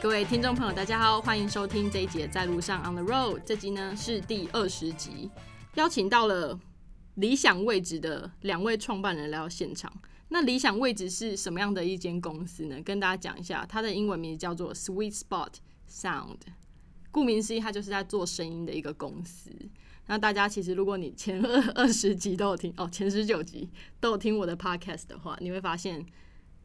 各位听众朋友，大家好，欢迎收听这一节在路上 On the Road。这集呢是第二十集，邀请到了理想位置的两位创办人来到现场。那理想位置是什么样的一间公司呢？跟大家讲一下，它的英文名字叫做 Sweet Spot Sound。顾名思义，它就是在做声音的一个公司。那大家其实，如果你前二 二十集都有听哦，前十九集都有听我的 Podcast 的话，你会发现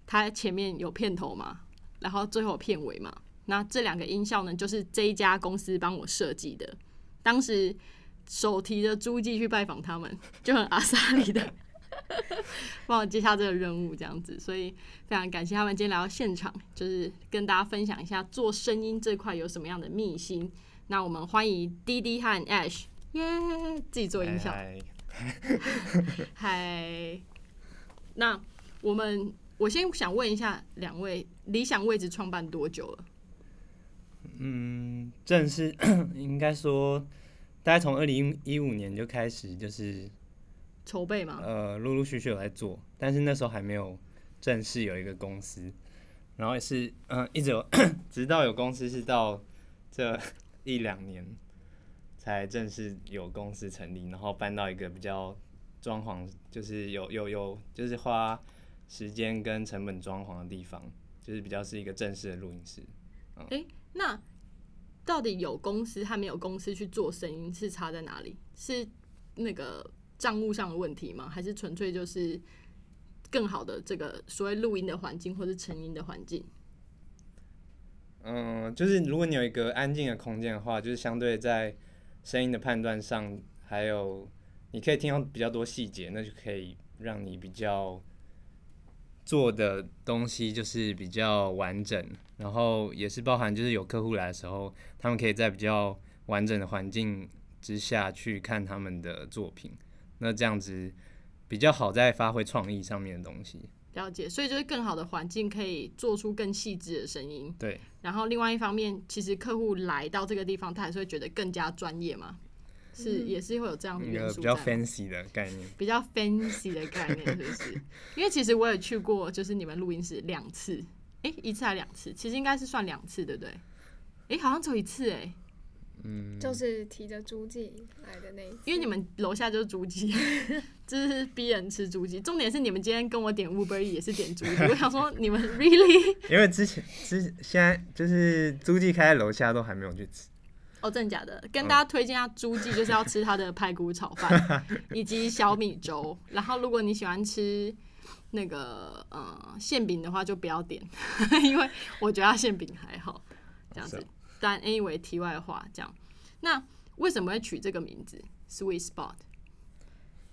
它前面有片头嘛，然后最后片尾嘛。那这两个音效呢，就是这一家公司帮我设计的。当时手提着诸记去拜访他们，就很阿萨里的 帮我接下这个任务，这样子。所以非常感谢他们今天来到现场，就是跟大家分享一下做声音这块有什么样的秘辛。那我们欢迎滴滴和 Ash，耶，自己做音效。嗨，那我们我先想问一下两位，理想位置创办多久了？嗯，正式 应该说，大概从二零一五年就开始，就是筹备嘛。呃，陆陆续续有在做，但是那时候还没有正式有一个公司，然后也是嗯，一直有，直到有公司是到这 一两年才正式有公司成立，然后搬到一个比较装潢，就是有有有，就是花时间跟成本装潢的地方，就是比较是一个正式的录音室。哎，那到底有公司还没有公司去做声音是差在哪里？是那个账务上的问题吗？还是纯粹就是更好的这个所谓录音的环境或是成音的环境？嗯，就是如果你有一个安静的空间的话，就是相对在声音的判断上，还有你可以听到比较多细节，那就可以让你比较做的东西就是比较完整。然后也是包含，就是有客户来的时候，他们可以在比较完整的环境之下去看他们的作品，那这样子比较好在发挥创意上面的东西。了解，所以就是更好的环境可以做出更细致的声音。对。然后另外一方面，其实客户来到这个地方，他还是会觉得更加专业嘛，是也是会有这样的元素。比较 fancy 的概念。比较 fancy 的概念，是不是？因为其实我也去过，就是你们录音室两次。哎，一次还两次？其实应该是算两次，对不对？哎，好像只有一次哎。嗯。就是提着猪记来的那一次。因为你们楼下就是猪记，就是逼人吃猪记。重点是你们今天跟我点 Uber 也是点猪记，我想说你们 really？因为之前之现在就是猪记开在楼下都还没有去吃。哦，真的假的？跟大家推荐下猪记，就是要吃它的排骨炒饭 以及小米粥。然后如果你喜欢吃。那个呃馅饼的话就不要点，因为我觉得馅饼还好这样子。但 anyway 题外话这样，那为什么会取这个名字 Sweet Spot？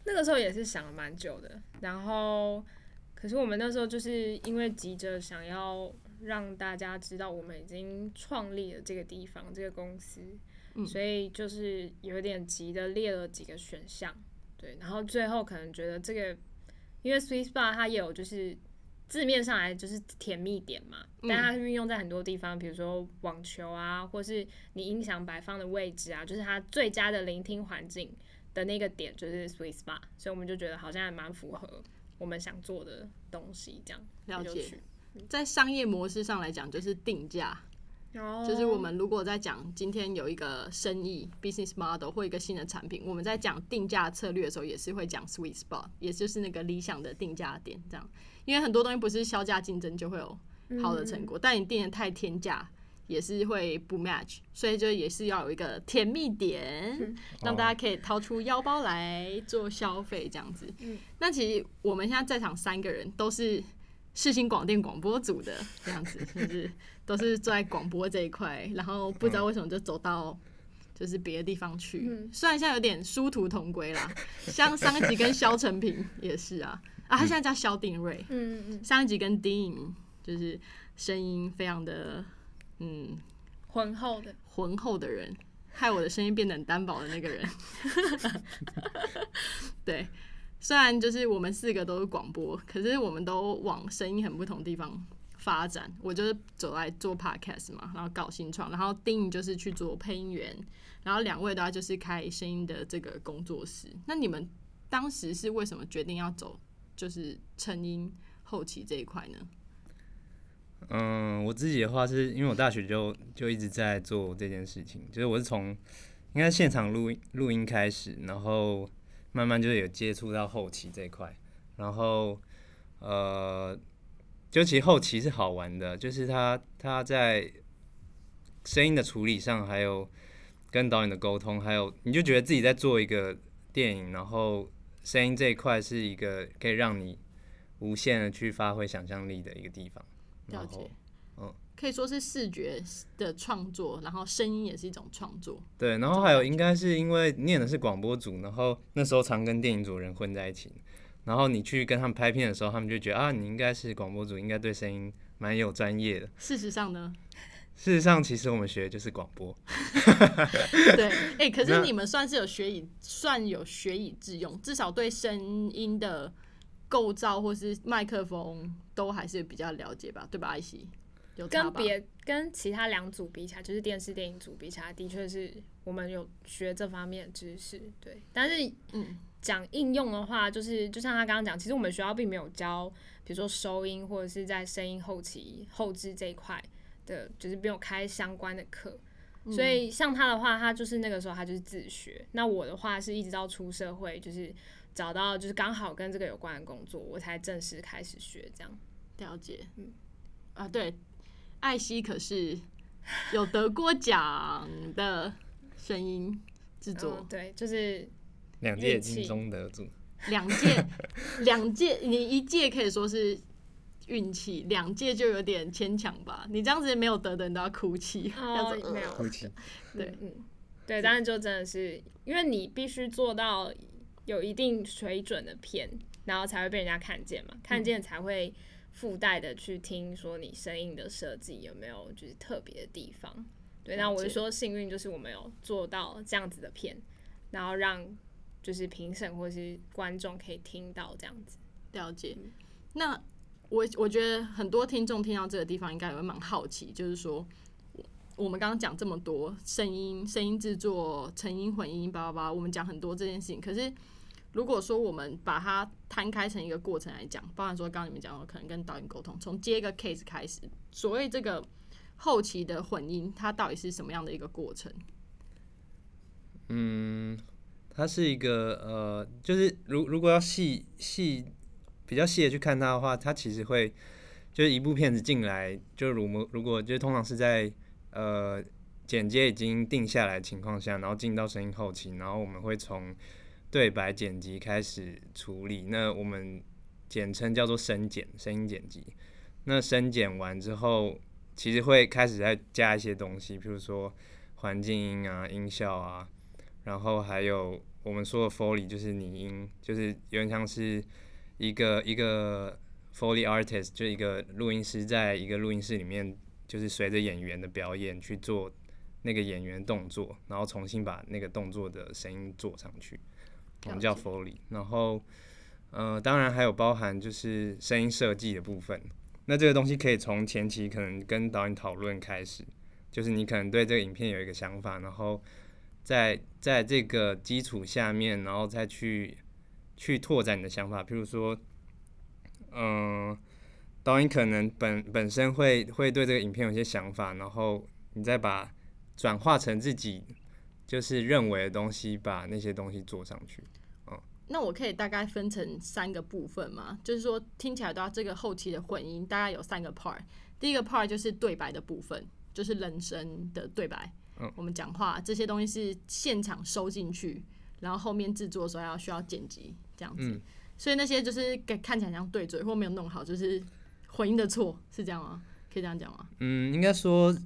那个时候也是想了蛮久的，然后可是我们那时候就是因为急着想要让大家知道我们已经创立了这个地方这个公司，所以就是有点急的列了几个选项，对，然后最后可能觉得这个。因为 Sweet Spot 它也有就是字面上来就是甜蜜点嘛，但它运用在很多地方，比如说网球啊，或是你音响摆放的位置啊，就是它最佳的聆听环境的那个点就是 Sweet Spot，所以我们就觉得好像还蛮符合我们想做的东西，这样了解。在商业模式上来讲，就是定价。就是我们如果在讲今天有一个生意 business model 或一个新的产品，我们在讲定价策略的时候，也是会讲 sweet spot，也就是那个理想的定价点。这样，因为很多东西不是销价竞争就会有好的成果，但你定的太天价也是会不 match，所以就也是要有一个甜蜜点，让大家可以掏出腰包来做消费这样子。那其实我们现在在场三个人都是。世新广电广播组的这样子，是不是都是在广播这一块？然后不知道为什么就走到就是别的地方去。虽然现在有点殊途同归啦，像上一集跟肖成平也是啊，啊，他现在叫肖定瑞。嗯嗯上一集跟丁颖就是声音非常的嗯浑厚的浑厚的人，害我的声音变得很单薄的那个人。对。虽然就是我们四个都是广播，可是我们都往声音很不同地方发展，我就是走来做 podcast 嘛，然后搞新创，然后丁就是去做配音员，然后两位的话就是开声音的这个工作室。那你们当时是为什么决定要走就是成音后期这一块呢？嗯，我自己的话是因为我大学就就一直在做这件事情，就是我是从应该现场录音录音开始，然后慢慢就有接触到后期这一块，然后呃，就其实后期是好玩的，就是他他在声音的处理上，还有跟导演的沟通，还有你就觉得自己在做一个电影，然后声音这一块是一个可以让你无限的去发挥想象力的一个地方。了解，嗯，可以说是视觉的创作，然后声音也是一种创作。对，然后还有应该是因为念的是广播组，然后那时候常跟电影组人混在一起，然后你去跟他们拍片的时候，他们就觉得啊，你应该是广播组，应该对声音蛮有专业的。事实上呢？事实上，其实我们学的就是广播。对，哎，可是你们算是有学以算有学以致用，至少对声音的。构造或是麦克风都还是比较了解吧，对吧？艾希，有跟别跟其他两组比起来，就是电视电影组比起来，的确是我们有学这方面的知识，对。但是，嗯，讲应用的话，就是就像他刚刚讲，其实我们学校并没有教，比如说收音或者是在声音后期后置这一块的，就是没有开相关的课。所以像他的话，他就是那个时候他就是自学。那我的话是一直到出社会，就是。找到就是刚好跟这个有关的工作，我才正式开始学这样。了解，嗯，啊，对，艾希可是有得过奖的声音制作，对，就是两届金钟得主，两届，两届，你一届可以说是运气，两届就有点牵强吧？你这样子没有得的，人都要哭泣，哦，没有。哭泣，对，嗯，对，但是就真的是因为你必须做到。有一定水准的片，然后才会被人家看见嘛，看见才会附带的去听说你声音的设计有没有就是特别的地方。对，那我是说幸运，就是我们有做到这样子的片，然后让就是评审或是观众可以听到这样子。了解。那我我觉得很多听众听到这个地方应该也会蛮好奇，就是说我们刚刚讲这么多声音、声音制作、成音混音，叭叭叭，我们讲很多这件事情，可是。如果说我们把它摊开成一个过程来讲，包含说刚刚你们讲的，可能跟导演沟通，从接一个 case 开始，所谓这个后期的混音，它到底是什么样的一个过程？嗯，它是一个呃，就是如如果要细细比较细的去看它的话，它其实会就是一部片子进来，就如如果就通常是在呃剪接已经定下来情况下，然后进到声音后期，然后我们会从对白剪辑开始处理，那我们简称叫做声剪，声音剪辑。那声剪完之后，其实会开始再加一些东西，比如说环境音啊、音效啊，然后还有我们说的 Foley，就是拟音，就是有点像是一个一个 Foley artist，就一个录音师在一个录音室里面，就是随着演员的表演去做那个演员动作，然后重新把那个动作的声音做上去。我们叫 Foley，然后，呃，当然还有包含就是声音设计的部分。那这个东西可以从前期可能跟导演讨论开始，就是你可能对这个影片有一个想法，然后在在这个基础下面，然后再去去拓展你的想法。譬如说，嗯，导演可能本本身会会对这个影片有些想法，然后你再把转化成自己。就是认为的东西，把那些东西做上去。嗯，那我可以大概分成三个部分嘛？就是说听起来的话，这个后期的混音大概有三个 part。第一个 part 就是对白的部分，就是人声的对白。嗯，我们讲话这些东西是现场收进去，然后后面制作的时候要需要剪辑这样子。所以那些就是看起来像对嘴或没有弄好，就是混音的错，是这样吗？可以这样讲吗？嗯，应该说。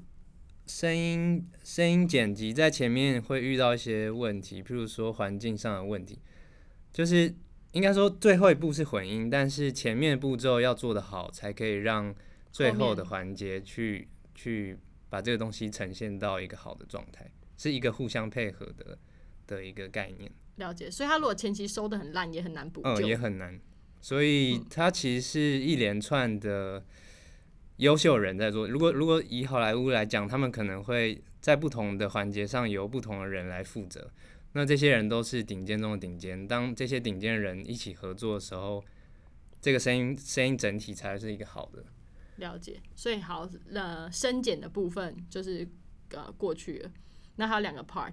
声音声音剪辑在前面会遇到一些问题，譬如说环境上的问题，就是应该说最后一步是混音，但是前面步骤要做得好，才可以让最后的环节去去把这个东西呈现到一个好的状态，是一个互相配合的的一个概念。了解，所以他如果前期收的很烂，也很难补救，也很难。所以他其实是一连串的。优秀人在做。如果如果以好莱坞来讲，他们可能会在不同的环节上由不同的人来负责。那这些人都是顶尖中的顶尖。当这些顶尖人一起合作的时候，这个声音声音整体才是一个好的。了解，所以好，呃，深剪的部分就是呃过去了。那还有两个 part，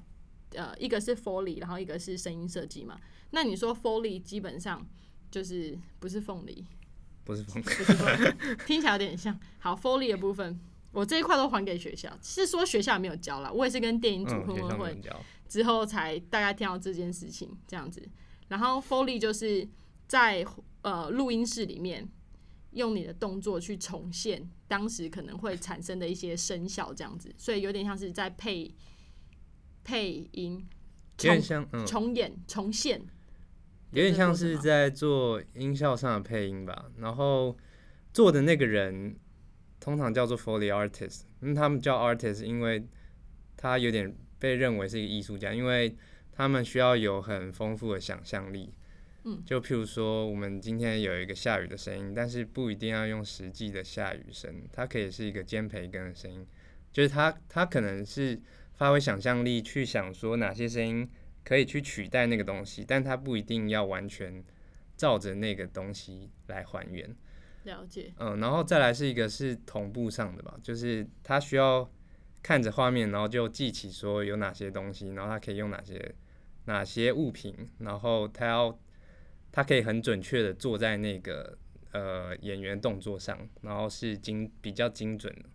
呃，一个是 Foley，然后一个是声音设计嘛。那你说 Foley 基本上就是不是凤梨，不是凤，梨，听起来有点像。好，Foley 的部分，我这一块都还给学校，是说学校没有教啦，我也是跟电影组混混混之后才大概听到这件事情这样子。然后 Foley 就是在呃录音室里面。用你的动作去重现当时可能会产生的一些声效，这样子，所以有点像是在配配音，有点像嗯重演重现，有点像是在做音效上的配音吧。然后做的那个人通常叫做 Foley artist，嗯，他们叫 artist，因为他有点被认为是一个艺术家，因为他们需要有很丰富的想象力。嗯，就譬如说，我们今天有一个下雨的声音，但是不一定要用实际的下雨声，它可以是一个尖培根的声音，就是它它可能是发挥想象力去想说哪些声音可以去取代那个东西，但它不一定要完全照着那个东西来还原。了解。嗯，然后再来是一个是同步上的吧，就是它需要看着画面，然后就记起说有哪些东西，然后它可以用哪些哪些物品，然后它要。他可以很准确的坐在那个呃演员动作上，然后是精比较精准的，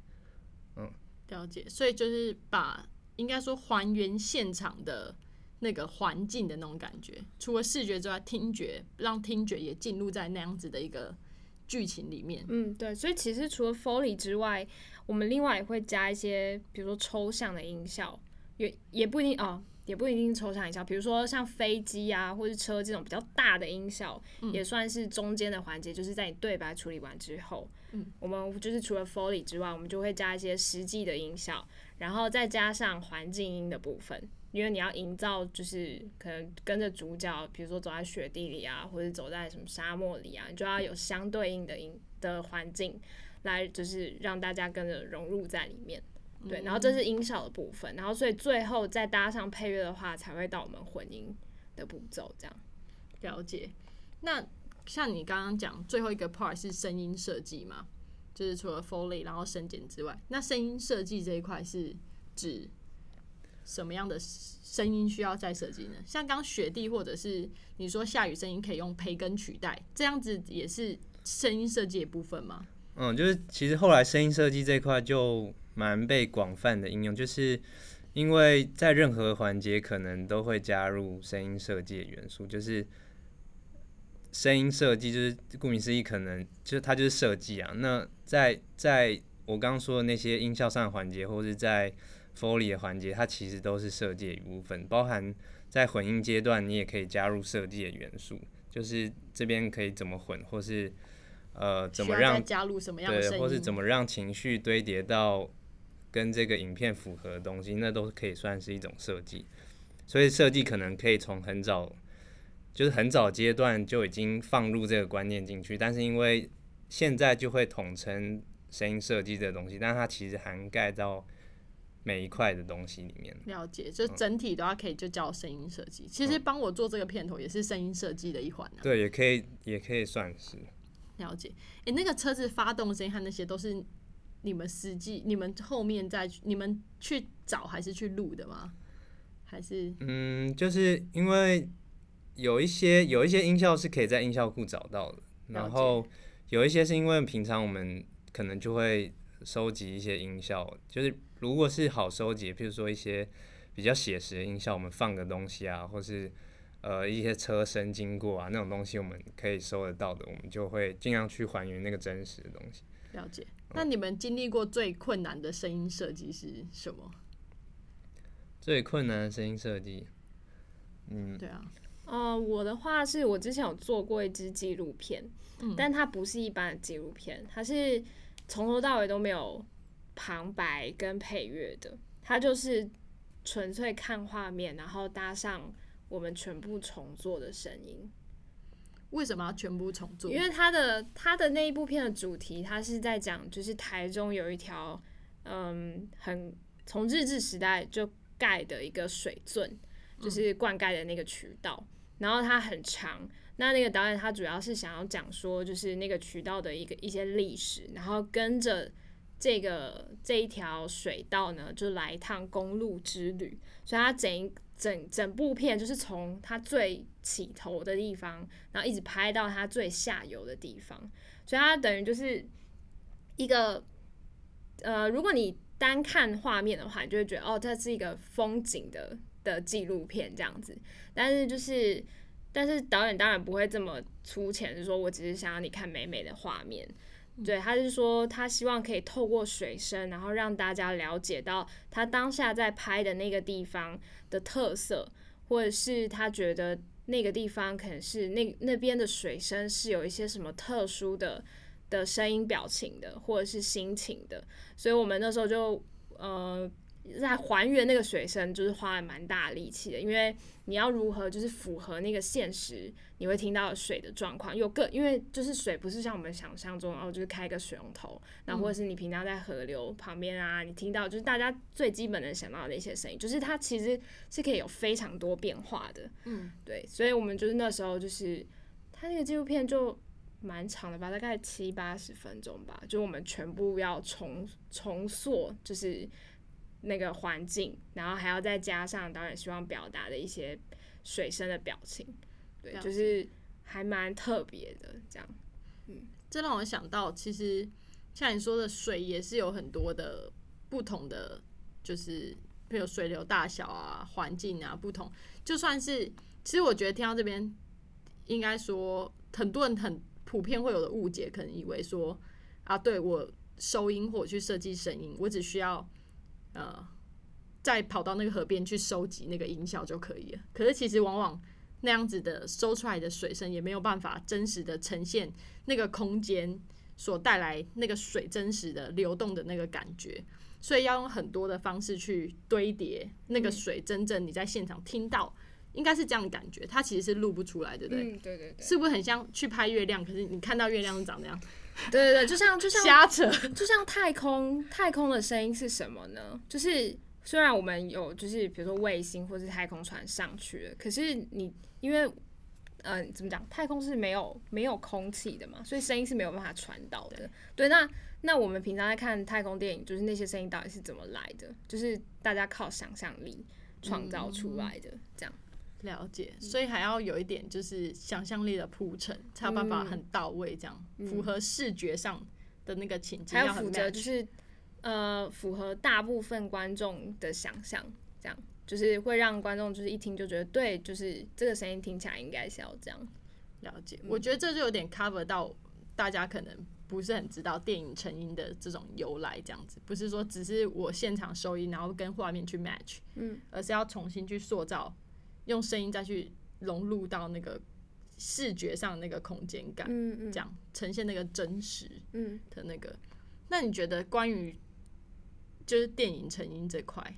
嗯，了解。所以就是把应该说还原现场的那个环境的那种感觉，除了视觉之外，听觉让听觉也进入在那样子的一个剧情里面。嗯，对。所以其实除了 Foley 之外，我们另外也会加一些，比如说抽象的音效，也也不一定哦。也不一定抽象音效，比如说像飞机啊，或是车这种比较大的音效，也算是中间的环节。就是在你对白处理完之后，嗯，我们就是除了 Foley 之外，我们就会加一些实际的音效，然后再加上环境音的部分，因为你要营造就是可能跟着主角，比如说走在雪地里啊，或者走在什么沙漠里啊，你就要有相对应的音的环境，来就是让大家跟着融入在里面。对，然后这是音效的部分，然后所以最后再搭上配乐的话，才会到我们混音的步骤。这样了解。那像你刚刚讲最后一个 part 是声音设计嘛？就是除了 Foley 然后声剪之外，那声音设计这一块是指什么样的声音需要再设计呢？像刚雪地或者是你说下雨声音可以用培根取代，这样子也是声音设计的部分吗？嗯，就是其实后来声音设计这一块就。蛮被广泛的应用，就是因为在任何环节可能都会加入声音设计的元素，就是声音设计就是顾名思义，可能就是它就是设计啊。那在在我刚刚说的那些音效上的环节，或是在 Foley 的环节，它其实都是设计的一部分，包含在混音阶段，你也可以加入设计的元素，就是这边可以怎么混，或是呃怎么让加入什么样的对，或是怎么让情绪堆叠到。跟这个影片符合的东西，那都可以算是一种设计。所以设计可能可以从很早，就是很早阶段就已经放入这个观念进去。但是因为现在就会统称声音设计这个东西，但它其实涵盖到每一块的东西里面。了解，就整体的话可以就叫声音设计。其实帮我做这个片头也是声音设计的一环。对，也可以，也可以算是。了解，诶，那个车子发动声音和那些都是。你们实际你们后面再你们去找还是去录的吗？还是嗯，就是因为有一些有一些音效是可以在音效库找到的，然后有一些是因为平常我们可能就会收集一些音效，就是如果是好收集，譬如说一些比较写实的音效，我们放个东西啊，或是呃一些车身经过啊那种东西，我们可以收得到的，我们就会尽量去还原那个真实的东西。了解。那你们经历过最困难的声音设计是什么？最困难的声音设计，嗯，对啊，呃，我的话是我之前有做过一支纪录片，嗯，但它不是一般的纪录片，它是从头到尾都没有旁白跟配乐的，它就是纯粹看画面，然后搭上我们全部重做的声音。为什么要全部重做？因为他的他的那一部片的主题，他是在讲，就是台中有一条，嗯，很从日治时代就盖的一个水圳，就是灌溉的那个渠道，然后它很长。那那个导演他主要是想要讲说，就是那个渠道的一个一些历史，然后跟着这个这一条水道呢，就来一趟公路之旅。所以他整一整整部片就是从它最起头的地方，然后一直拍到它最下游的地方，所以它等于就是一个呃，如果你单看画面的话，你就会觉得哦，这是一个风景的的纪录片这样子。但是就是，但是导演当然不会这么粗浅，是说我只是想要你看美美的画面。对，他是说他希望可以透过水声，然后让大家了解到他当下在拍的那个地方的特色，或者是他觉得那个地方可能是那那边的水声是有一些什么特殊的的声音表情的，或者是心情的，所以我们那时候就呃在还原那个水声，就是花了蛮大的力气的，因为你要如何就是符合那个现实，你会听到水的状况，有个因为就是水不是像我们想象中哦，就是开个水龙头，然后或者是你平常在河流旁边啊，你听到就是大家最基本能想到的一些声音，就是它其实是可以有非常多变化的，嗯，对，所以我们就是那时候就是它那个纪录片就蛮长的吧，大概七八十分钟吧，就我们全部要重重塑，就是那个环境，然后还要再加上导演希望表达的一些水声的表情，对，就是还蛮特别的这样。嗯这让我想到，其实像你说的，水也是有很多的不同的，就是比如水流大小啊、环境啊不同。就算是，其实我觉得听到这边，应该说很多人很普遍会有的误解，可能以为说啊，对我收音或者去设计声音，我只需要呃再跑到那个河边去收集那个音效就可以了。可是其实往往那样子的收出来的水声也没有办法真实的呈现那个空间所带来那个水真实的流动的那个感觉，所以要用很多的方式去堆叠那个水，真正你在现场听到，应该是这样的感觉，它其实是录不出来，对不对？嗯，对对对，是不是很像去拍月亮？可是你看到月亮是长那样，对对对，就像就像瞎扯。就像太空，太空的声音是什么呢？就是虽然我们有就是比如说卫星或是太空船上去了，可是你因为呃怎么讲，太空是没有没有空气的嘛，所以声音是没有办法传导的。对，那那我们平常在看太空电影，就是那些声音到底是怎么来的？就是大家靠想象力创造出来的，这样。了解，所以还要有一点就是想象力的铺陈，才有办法嗯很到位，这样、符合视觉上的那个情境，还有要很负责就是呃符合大部分观众的想象，这样就是会让观众就是一听就觉得对，就是这个声音听起来应该是要这样。了解，我觉得这就有点 cover 到大家可能不是很知道电影成音的这种由来，这样子不是说只是我现场收音，然后跟画面去 match，嗯，而是要重新去塑造，用声音再去融入到那个视觉上那个空间感，嗯嗯这样呈现那个真实嗯，的那个。那你觉得关于就是电影成因这块，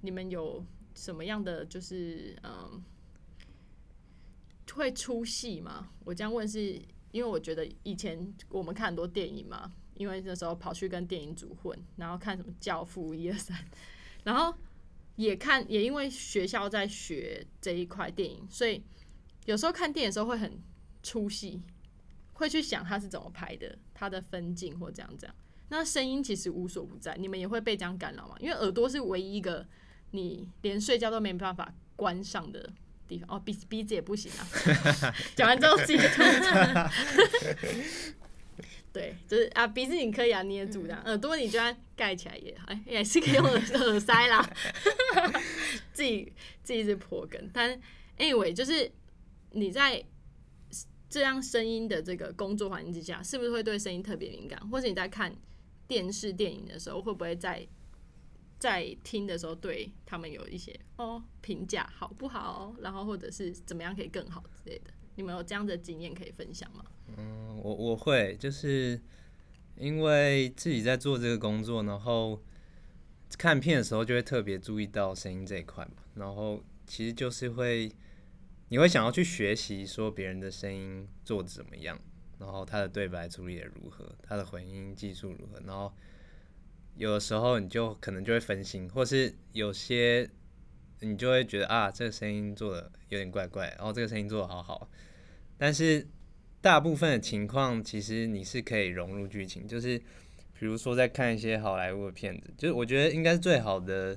你们有什么样的就是嗯会出戏吗？我这样问是因为我觉得以前我们看很多电影嘛，因为那时候跑去跟电影组混，然后看什么《教父》一二三，然后也看也因为学校在学这一块电影，所以有时候看电影的时候会很出戏，会去想他是怎么拍的，他的分镜或这样这样。那声音其实无所不在，你们也会被这样干扰吗？因为耳朵是唯一一个你连睡觉都没办法关上的地方。哦，鼻鼻子也不行啊。讲完之后自己吐。对，就是啊，鼻子你可以啊捏住这样，耳朵你就算盖起来也哎也是可以用耳耳塞啦。自己自己是破梗，但 anyway 就是你在这样声音的这个工作环境之下，是不是会对声音特别敏感？或者你在看电视电影的时候，会不会在在听的时候对他们有一些哦评价好不好？然后或者是怎么样可以更好之类的？你们有这样的经验可以分享吗？嗯，我我会就是因为自己在做这个工作，然后看片的时候就会特别注意到声音这一块嘛，然后其实就是会你会想要去学习说别人的声音做的怎么样，然后他的对白处理的如何，他的混音技术如何，然后有的时候你就可能就会分心，或是有些你就会觉得啊，这个声音做的有点怪怪，然后这个声音做的好好，但是大部分的情况其实你是可以融入剧情，就是比如说在看一些好莱坞的片子，就是我觉得应该是最好的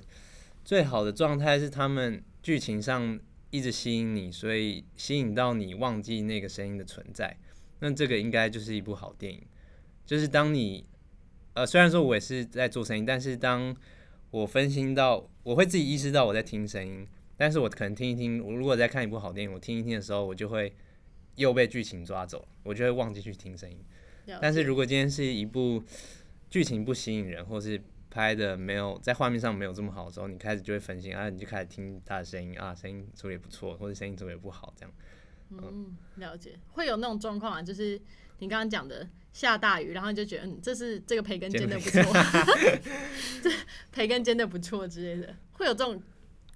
最好的状态是他们剧情上一直吸引你，所以吸引到你忘记那个声音的存在，那这个应该就是一部好电影，就是当你呃，虽然说我也是在做声音，但是当我分心到，我会自己意识到我在听声音，但是我可能听一听，我如果在看一部好电影，我听一听的时候，我就会又被剧情抓走，我就会忘记去听声音。但是如果今天是一部剧情不吸引人，或是拍的没有在画面上没有这么好的时候，你开始就会分心啊，你就开始听他的声音啊，声音处理不错，或者声音处理不好，这样。嗯，了解，会有那种状况啊，就是你刚刚讲的下大雨，然后你就觉得嗯，这是这个培根煎的不错，这培根煎的不错之类的，会有这种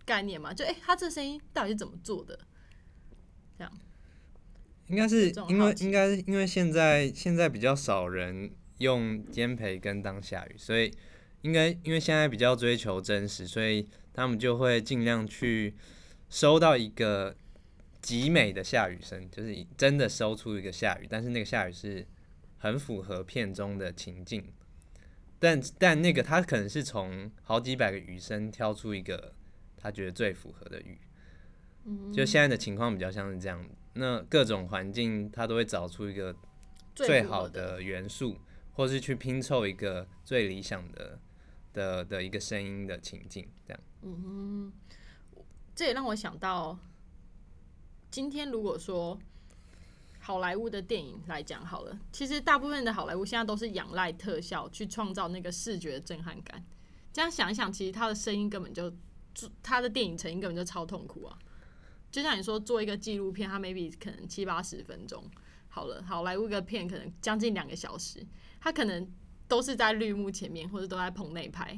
概念吗？就哎、他这声音到底是怎么做的？这样应该是因为应该是因为现在现在比较少人用煎培根当下雨，所以应该因为现在比较追求真实，所以他们就会尽量去收到一个极美的下雨声，就是真的收出一个下雨，但是那个下雨是很符合片中的情境。但但那个他可能是从好几百个雨声挑出一个他觉得最符合的雨，就现在的情况比较像是这样。那各种环境他都会找出一个最好的元素，或是去拼凑一个最理想的的的一个声音的情境，这样。嗯这也让我想到，今天如果说好莱坞的电影来讲好了，其实大部分的好莱坞现在都是仰赖特效去创造那个视觉的震撼感。这样想一想，其实他的声音根本就，他的电影成因根本就超痛苦啊。就像你说做一个纪录片，它 maybe 可能七八十分钟，好了，好莱坞个片可能将近两个小时，它可能都是在绿幕前面或者都在棚内拍，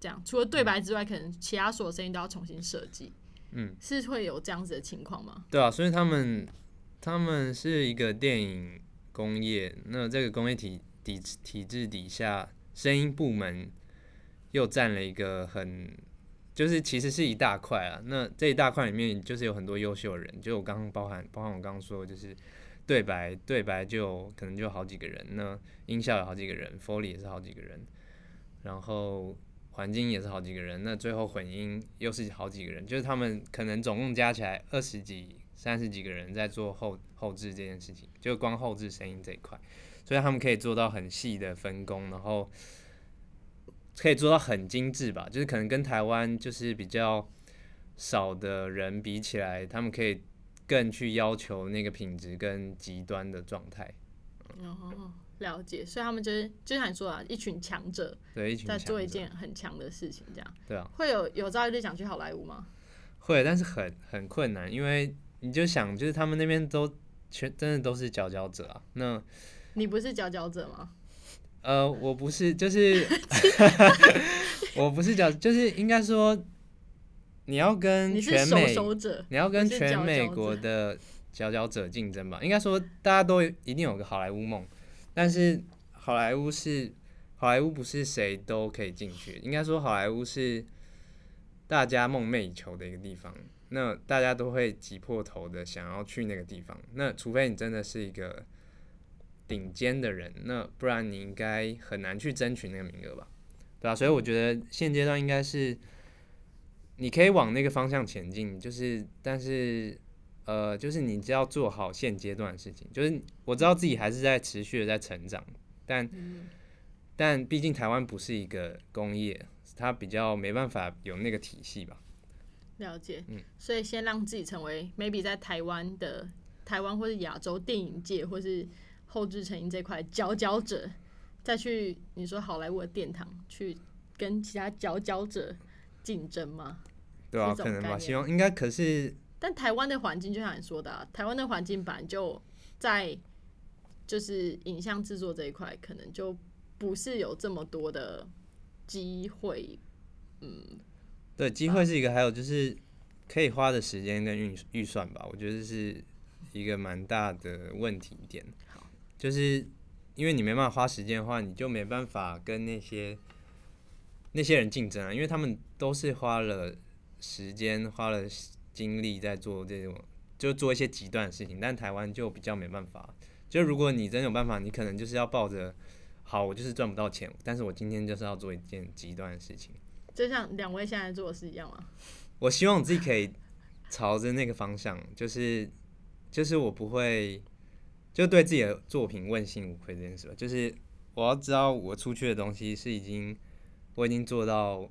这样除了对白之外，可能其他所有声音都要重新设计。嗯，是会有这样子的情况吗？对啊，所以他们他们是一个电影工业，那这个工业体体体制底下，声音部门又占了一个很，就是其实是一大块啊。那这一大块里面，就是有很多优秀的人，就我刚刚包含包含我刚刚说，的就是对白对白就可能就好几个人，那音效有好几个人，Foley 也是好几个人，然后环境也是好几个人，那最后混音又是好几个人，就是他们可能总共加起来二十几、三十几个人在做后后置这件事情，就光后置声音这一块，所以他们可以做到很细的分工，然后可以做到很精致吧，就是可能跟台湾就是比较少的人比起来，他们可以更去要求那个品质跟极端的状态，哦，了解。所以他们就是就像你说啊，一群强者对，一群在做一件很强的事情，这样对啊。会有有朝一日想去好莱坞吗？会，但是很很困难，因为你就想，就是他们那边都全真的都是佼佼者啊。那你不是佼佼者吗？呃，我不是，就是 我不是佼，就是应该说，你要跟全美，你要跟全美国的佼佼者竞争吧。应该说，大家都一定有个好莱坞梦，但是好莱坞是好莱坞不是谁都可以进去，应该说好莱坞是大家梦寐以求的一个地方。那大家都会挤破头的想要去那个地方。那除非你真的是一个顶尖的人，那不然你应该很难去争取那个名额吧？对啊，所以我觉得现阶段应该是你可以往那个方向前进，就是但是呃，就是你只要做好现阶段的事情。就是我知道自己还是在持续的在成长，但、但毕竟台湾不是一个工业，它比较没办法有那个体系吧。了解，嗯所以先让自己成为 maybe 在台湾的台湾或是亚洲电影界或是后置成音这块佼佼者，再去你说好莱坞的殿堂去跟其他佼佼者竞争吗？对啊，可能吧，希望应该可是但台湾的环境就像你说的、啊，台湾的环境本来就在就是影像制作这一块，可能就不是有这么多的机会。嗯对，机会是一个，还有就是可以花的时间跟预预算吧，我觉得是一个蛮大的问题点。就是因为你没办法花时间的话，你就没办法跟那些那些人竞争啊，因为他们都是花了时间、花了精力在做这种，就做一些极端的事情。但台湾就比较没办法。就如果你真有办法，你可能就是要抱着，好，我就是赚不到钱，但是我今天就是要做一件极端的事情。就像两位现在做的是一样吗？我希望我自己可以朝着那个方向，就是就是我不会就对自己的作品问心无愧这件事吧。就是我要知道我出去的东西是已经我已经做到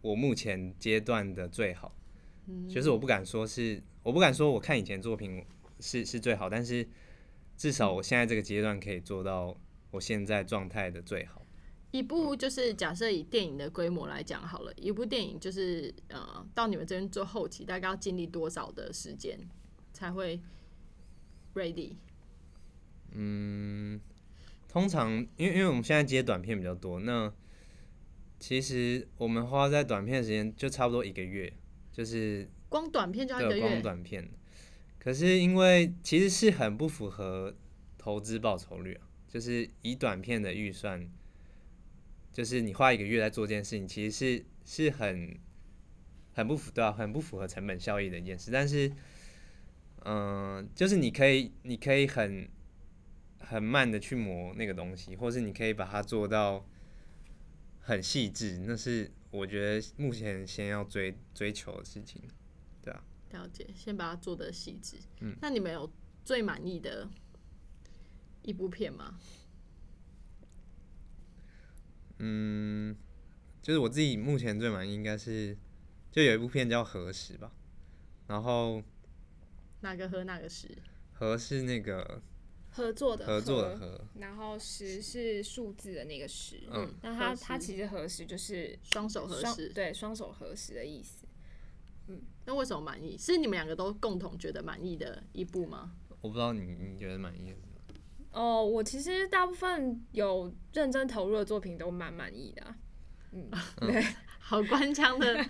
我目前阶段的最好。就是我不敢说是我不敢说我看以前作品是是最好，但是至少我现在这个阶段可以做到我现在状态的最好。一部就是假设以电影的规模来讲好了，一部电影就是呃，到你们这边做后期，大概要经历多少的时间才会 ready？嗯，通常因为因为我们现在接短片比较多，那其实我们花在短片的时间就差不多一个月，就是光短片就要一个月。光短片，可是因为其实是很不符合投资报酬率啊，就是以短片的预算。就是你花一个月在做这件事情，其实是是很很不符对啊，很不符合成本效益的一件事。但是，嗯，就是你可以你可以很很慢的去磨那个东西，或是你可以把它做到很细致。那是我觉得目前先要追追求的事情，对啊。了解，先把它做的细致。嗯，那你们有最满意的一部片吗？嗯，就是我自己目前最满意应该是，就有一部片叫《何时》吧，然后哪个和哪个时？和是那个合作的合作的合，然后十是数字的那个十。嗯，那它它其实合十就是双手合十，对，双手合十的意思。嗯，那为什么满意？是你们两个都共同觉得满意的一步吗？我不知道你你觉得满意。哦，我其实大部分有认真投入的作品都蛮满意的，嗯，对，好官腔的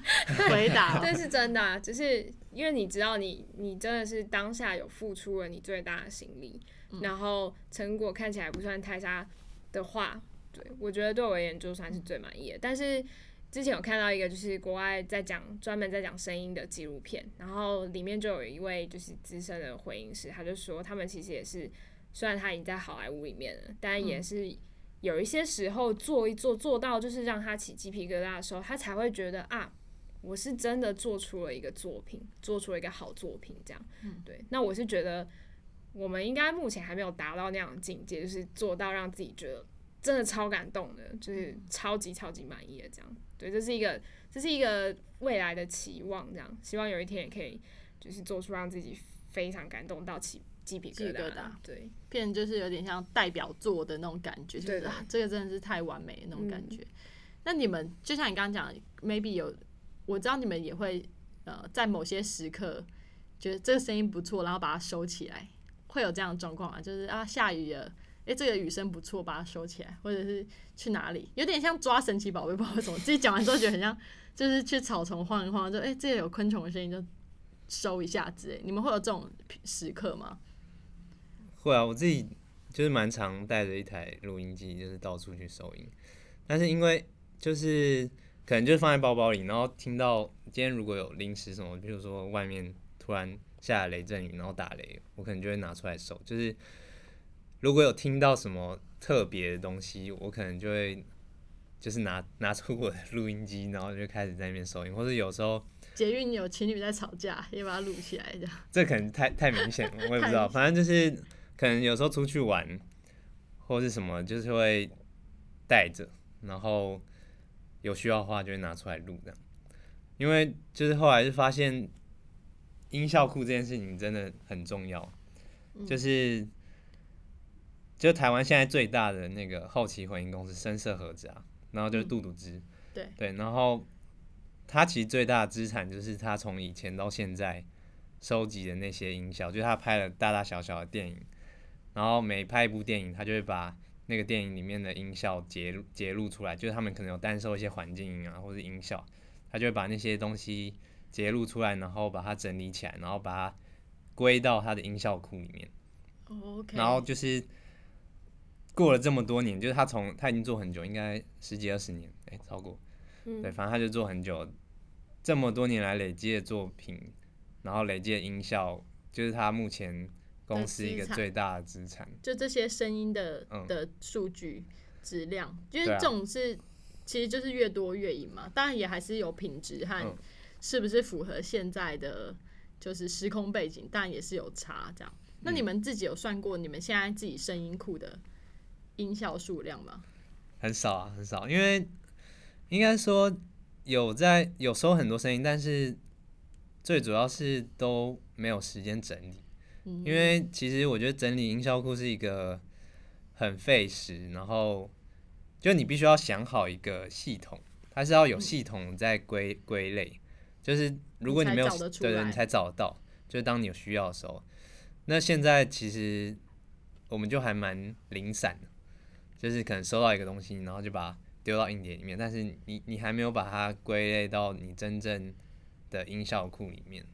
回答，这是真的，只是因为你知道，你你真的是当下有付出了你最大的心力，然后成果看起来不算太差的话，对我觉得对我而言就算是最满意的。但是之前有看到一个就是国外在讲专门在讲声音的纪录片，然后里面就有一位就是资深的回音师，他就说他们其实也是。虽然他已经在好莱坞里面了，但也是有一些时候做一做做到就是让他起鸡皮疙瘩的时候，他才会觉得啊，我是真的做出了一个作品，做出了一个好作品，这样。嗯对。那我是觉得我们应该目前还没有达到那样的境界，就是做到让自己觉得真的超感动的，就是超级超级满意的这样。对，这是一个这是一个未来的期望，这样希望有一天也可以就是做出让自己非常感动到起。鸡皮疙瘩，对，变就是有点像代表作的那种感觉，就是啊，这个真的是太完美那种感觉。那你们就像你刚刚讲，maybe 有，我知道你们也会呃，在某些时刻觉得这个声音不错，然后把它收起来，会有这样的状况啊？就是啊，下雨了，诶，这个雨声不错，把它收起来，或者是去哪里，有点像抓神奇宝贝，不知道为什么自己讲完之后觉得很像，就是去草丛晃一晃，就诶，这个有昆虫的声音就收一下之类。你们会有这种时刻吗？会啊，我自己就是蛮常带着一台录音机，就是到处去收音。但是因为就是可能就是放在包包里，然后听到今天如果有临时什么，比如说外面突然下雷阵雨，然后打雷，我可能就会拿出来收。就是如果有听到什么特别的东西，我可能就会就是拿拿出我的录音机，然后就开始在那边收音。或者有时候捷运有情侣在吵架，也把它录起来，这样。这可能太太明显，我也不知道，反正就是。可能有时候出去玩，或是什么，就是会带着，然后有需要的话就会拿出来录这样。因为就是后来就发现音效库这件事情真的很重要，就是就台湾现在最大的那个后期混音公司深色盒子啊，然后就是杜杜之，对对，然后他其实最大的资产就是他从以前到现在收集的那些音效，就是他拍了大大小小的电影。然后每拍一部电影，他就会把那个电影里面的音效截截录出来，就是他们可能有单收一些环境音啊，或者音效，他就会把那些东西截录出来，然后把它整理起来，然后把它归到他的音效库里面。哦 OK，然后就是过了这么多年，就是他从他已经做很久，应该十几二十年，哎、超过，嗯对，反正他就做很久，这么多年来累积的作品，然后累积的音效，就是他目前公司一个最大的资产。就这些声音的嗯的数据质量，因为这种是、其实就是越多越赢嘛。当然也还是有品质和嗯是不是符合现在的就是时空背景，当然也是有差这样。那嗯你们自己有算过你们现在自己声音库的音效数量吗？很少啊，很少，因为应该说有在有收很多声音，但是最主要是都没有时间整理。嗯因为其实我觉得整理音效库是一个很费时，然后就你必须要想好一个系统，它是要有系统在归归类，就是如果你没有你才找得出来对对，你才找得到，就是当你有需要的时候。那现在其实我们就还蛮零散的，就是可能收到一个东西，然后就把它丢到硬碟里面，但是你你还没有把它归类到你真正的音效库里面，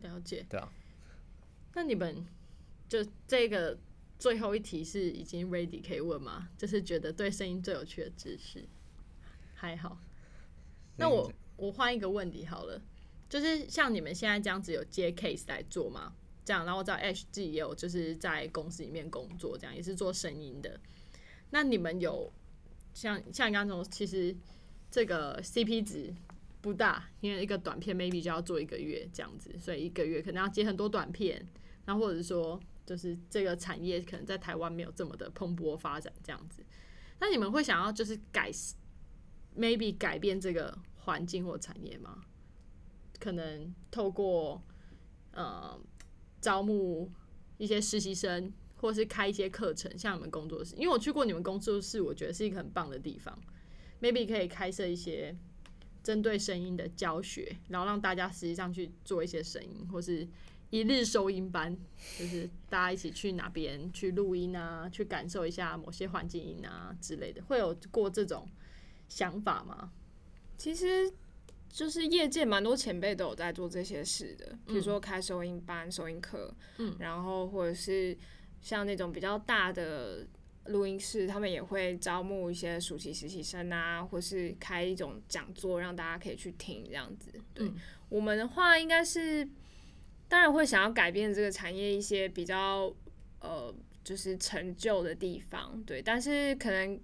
了解。对啊。那你们就这个最后一题是已经 ready 可以问吗？就是觉得对声音最有趣的知识，还好。那我我换一个问题好了，就是像你们现在这样子有接 case 来做吗？这样，然后我知道 H G 也有就是在公司里面工作，这样也是做声音的。那你们有像像你刚刚说，其实这个 CP 值不大，因为一个短片 maybe 就要做一个月这样子，所以一个月可能要接很多短片，然后或者说就是这个产业可能在台湾没有这么的蓬勃发展这样子。那你们会想要就是改 maybe 改变这个环境或产业吗？可能透过呃招募一些实习生，或是开一些课程，像你们工作室，因为我去过你们工作室，我觉得是一个很棒的地方。maybe 可以开设一些针对声音的教学，然后让大家实际上去做一些声音，或是一日收音班，就是大家一起去哪边去录音啊，去感受一下某些环境音啊之类的，会有过这种想法吗？其实就是业界蛮多前辈都有在做这些事的，比如说开收音班、收音课，嗯，然后或者是像那种比较大的录音室，他们也会招募一些暑期实习生啊，或是开一种讲座，让大家可以去听这样子。对、嗯我们的话，应该是当然会想要改变这个产业一些比较呃，就是陈旧的地方，对，但是可能。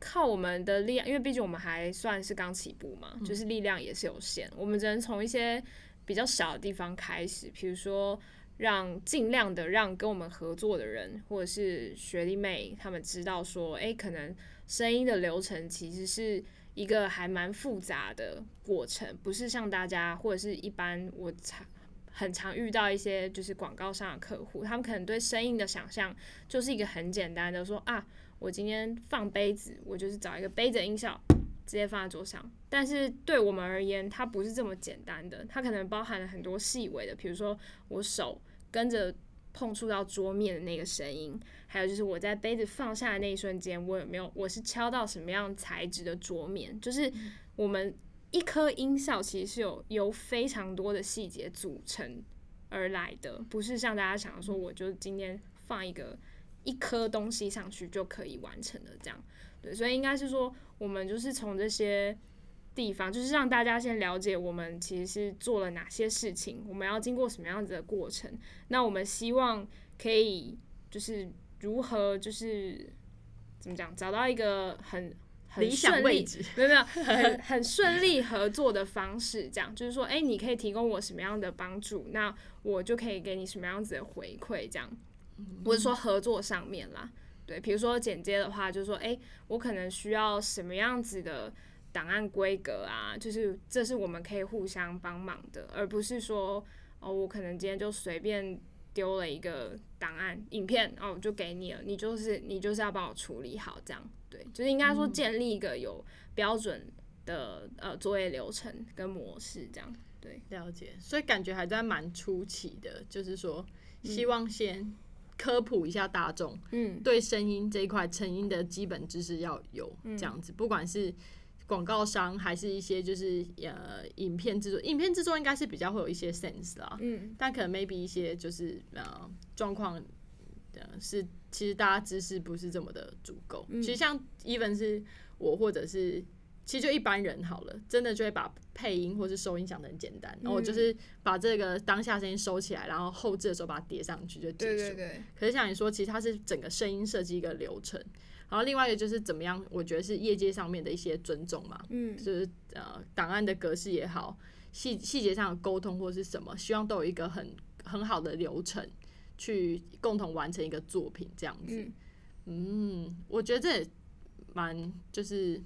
靠我们的力量，因为毕竟我们还算是刚起步嘛，就是力量也是有限，我们只能从一些比较小的地方开始，比如说让尽量的让跟我们合作的人或者是学弟妹他们知道说，诶，可能声音的流程其实是一个还蛮复杂的过程，不是像大家或者是一般我常很常遇到一些就是广告上的客户，他们可能对声音的想象就是一个很简单的说啊。我今天放杯子，我就是找一个杯子的音效，直接放在桌上。但是对我们而言，它不是这么简单的，它可能包含了很多细微的，比如说我手跟着碰触到桌面的那个声音，还有就是我在杯子放下的那一瞬间，我有没有我是敲到什么样材质的桌面，就是我们一颗音效其实是有由非常多的细节组成而来的，不是像大家想说，我就今天放一个。一颗东西上去就可以完成的，这样对，所以应该是说，我们就是从这些地方，就是让大家先了解我们其实是做了哪些事情，我们要经过什么样子的过程。那我们希望可以就是如何就是怎么讲，找到一个很很理想顺利，位置，没有没有很 很顺利合作的方式，这样就是说，哎、你可以提供我什么样的帮助，那我就可以给你什么样子的回馈，这样。或者说合作上面啦，对，比如说剪接的话，就是说，哎、我可能需要什么样子的档案规格啊，就是这是我们可以互相帮忙的，而不是说，哦，我可能今天就随便丢了一个档案影片，哦，我就给你了，你就是你就是要帮我处理好，这样，对，就是应该说建立一个有标准的呃作业流程跟模式，这样，对，了解，所以感觉还在蛮初期的，就是说希望先科普一下大众，嗯，对声音这一块成音的基本知识要有这样子，不管是广告商，还是一些就是呃影片制作，影片制作应该是比较会有一些 sense 啦，嗯，但可能 maybe 一些就是呃状况，呃是其实大家知识不是这么的足够。其实像 even 是我或者是其实就一般人好了，真的就会把配音或是收音想的很简单，然后我就是把这个当下声音收起来，然后后置的时候把它叠上去就结束。对对对，可是像你说，其实它是整个声音设计一个流程，然后另外一个就是怎么样，我觉得是业界上面的一些尊重嘛，嗯，就是呃档案的格式也好，细细节上的沟通或是什么，希望都有一个很很好的流程去共同完成一个作品这样子。嗯我觉得这也蛮就是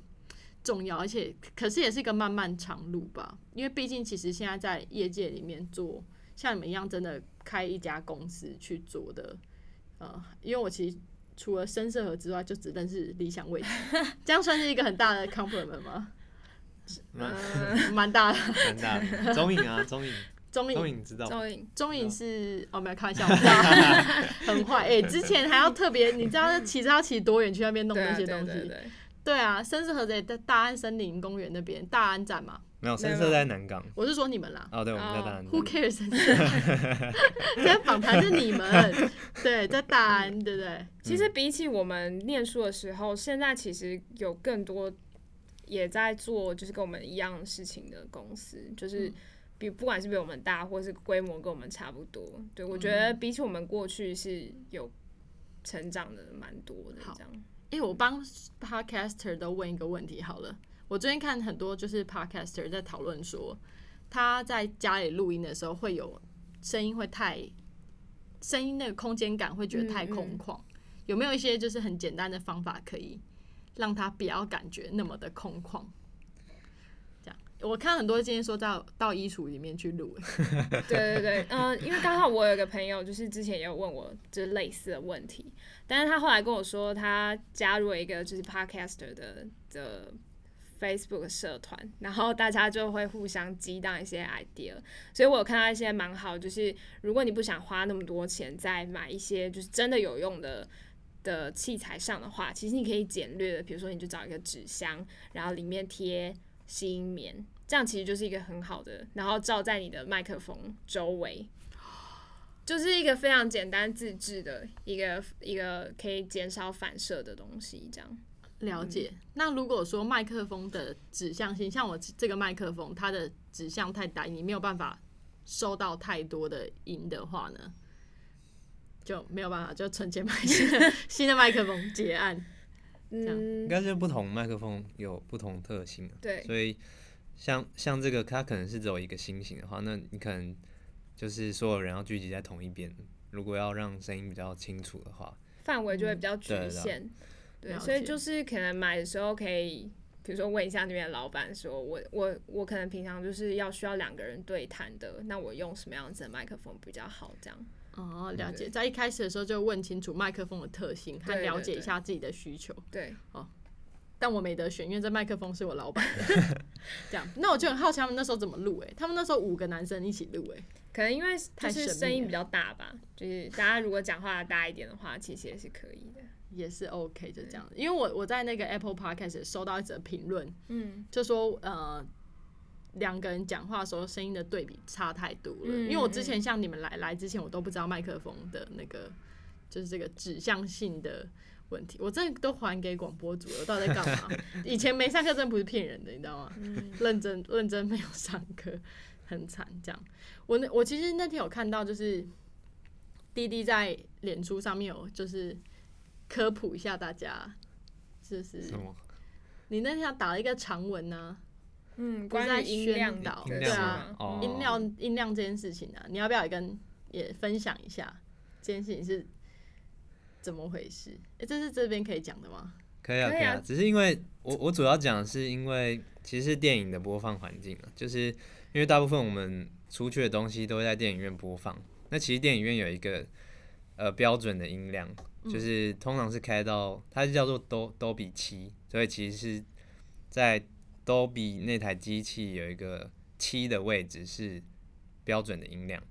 重要，而且可是也是一个漫漫长路吧，因为毕竟其实现在在业界里面做像你们一样，真的开一家公司去做的，呃，因为我其实除了深色盒之外，就只认识理想位置，这样算是一个很大的 compliment 吗？蛮，蛮大的。蛮大的。中影啊，中影，中影，中影知道吗？赵颖，中影是哦，没有开玩笑，我知道，很坏。哎、之前还要特别，你知道骑车要骑多远去那边弄那些东西？对对对，对啊，深色盒子也在大安森林公园那边，大安站嘛。没有，深色在南港。我是说你们啦。哦，对，我们在哦大安。Who cares？深色在访谈是你们，对，在大安，对不对？其实比起我们念书的时候，现在其实有更多也在做就是跟我们一样事情的公司，就是比不管是比我们大，或是规模跟我们差不多。对我觉得比起我们过去是有成长的蛮多的，好这样。哎、我帮 podcaster 都问一个问题好了。我最近看很多就是 podcaster 在讨论说，他在家里录音的时候会有声音会太，声音那个空间感会觉得太空旷。有没有一些就是很简单的方法可以让他不要感觉那么的空旷？这样，我看很多今天说到到衣橱里面去录、欸对对对，嗯、因为刚好我有个朋友，就是之前也有问我就是类似的问题，但是他后来跟我说，他加入了一个就是 podcaster 的的 Facebook 社团，然后大家就会互相激荡一些 idea，所以我有看到一些蛮好，就是如果你不想花那么多钱再买一些就是真的有用的。的器材上的话，其实你可以简略的，比如说你就找一个纸箱，然后里面贴吸音棉，这样其实就是一个很好的，然后罩在你的麦克风周围，就是一个非常简单自制的一个一个可以减少反射的东西，这样。了解。那如果说麦克风的指向性，像我这个麦克风，它的指向太大，你没有办法收到太多的音的话呢，就没有办法，就存钱买新的 新的麦克风结案。样嗯应，该是不同麦克风有不同特性啊对，所以像像这个，它可能是只有一个星型的话，那你可能就是所有人要聚集在同一边。如果要让声音比较清楚的话，范围就会比较局限。对，所以就是可能买的时候可以，比如说问一下那边的老板，说我我我可能平常就是要需要两个人对谈的，那我用什么样子的麦克风比较好？这样。哦，了解。在一开始的时候就问清楚麦克风的特性，和对对了解一下自己的需求。对，哦但我没得选，因为这麦克风是我老板的。这样，那我就很好奇他们那时候怎么录诶、他们那时候五个男生一起录诶、可能因为太就是声音比较大吧，就是大家如果讲话大一点的话，其实也是可以的。也是 OK，就这样。因为我我在那个 Apple Podcast 收到一则评论，嗯，就说呃两个人讲话的时候声音的对比差太多了。嗯因为我之前像你们来来之前，我都不知道麦克风的那个就是这个指向性的问题，我真的都还给广播组了，我到底在干嘛？以前没上课真的不是骗人的，你知道吗？认真认真没有上课，很惨这样。我那我其实那天有看到，就是滴滴在脸书上面有就是科普一下大家，就是什么？你那天打了一个长文呢、嗯，关于音量导音量对啊哦音量音量这件事情啊，你要不要也跟也分享一下这件事情是怎么回事？诶，这是这边可以讲的吗？可以啊，可以啊啊。只是因为我我主要讲的是因为其实是电影的播放环境啊，就是因为大部分我们出去的东西都会在电影院播放。那其实电影院有一个呃标准的音量，就是通常是开到它是叫做都都比七，所以其实是在都比那台机器有一个七的位置是标准的音量，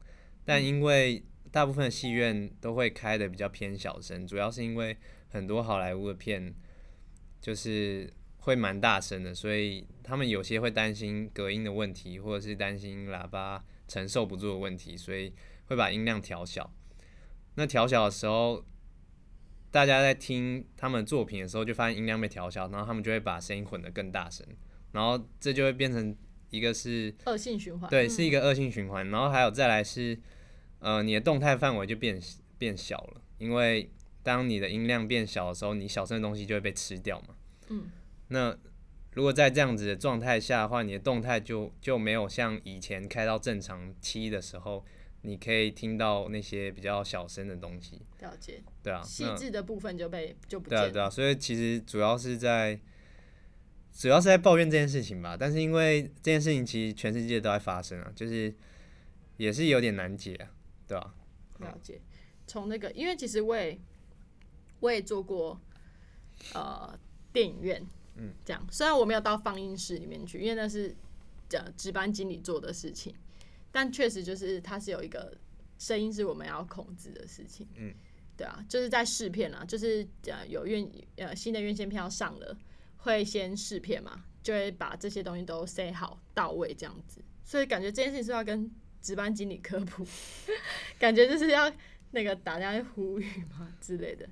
但因为大部分的戏院都会开的比较偏小声，主要是因为很多好莱坞的片就是会蛮大声的，所以他们有些会担心隔音的问题，或者是担心喇叭承受不住的问题，所以会把音量调小。那调小的时候，大家在听他们作品的时候，就发现音量被调小，然后他们就会把声音混得更大声，然后这就会变成一个是恶性循环。对，是一个恶性循环。然后还有再来是，呃，你的动态范围就变变小了，因为当你的音量变小的时候，你小声的东西就会被吃掉嘛。嗯。那如果在这样子的状态下的话，你的动态就就没有像以前开到正常七的时候。你可以听到那些比较小声的东西，了解，对啊，细致的部分就被就不对啊，对啊，所以其实主要是在主要是在抱怨这件事情吧。但是因为这件事情其实全世界都在发生啊，就是也是有点难解啊，对吧？了解，从那个，因为其实我也我也做过呃电影院，嗯，这样，虽然我没有到放映室里面去，因为那是讲值班经理做的事情。但确实就是它是有一个声音是我们要控制的事情，嗯，对啊，就是在试片啊，就是呃有院呃新的院线票上了，会先试片嘛，就会把这些东西都塞好到位这样子，所以感觉这件事情是要跟值班经理科普，感觉就是要那个打电话呼吁嘛之类的，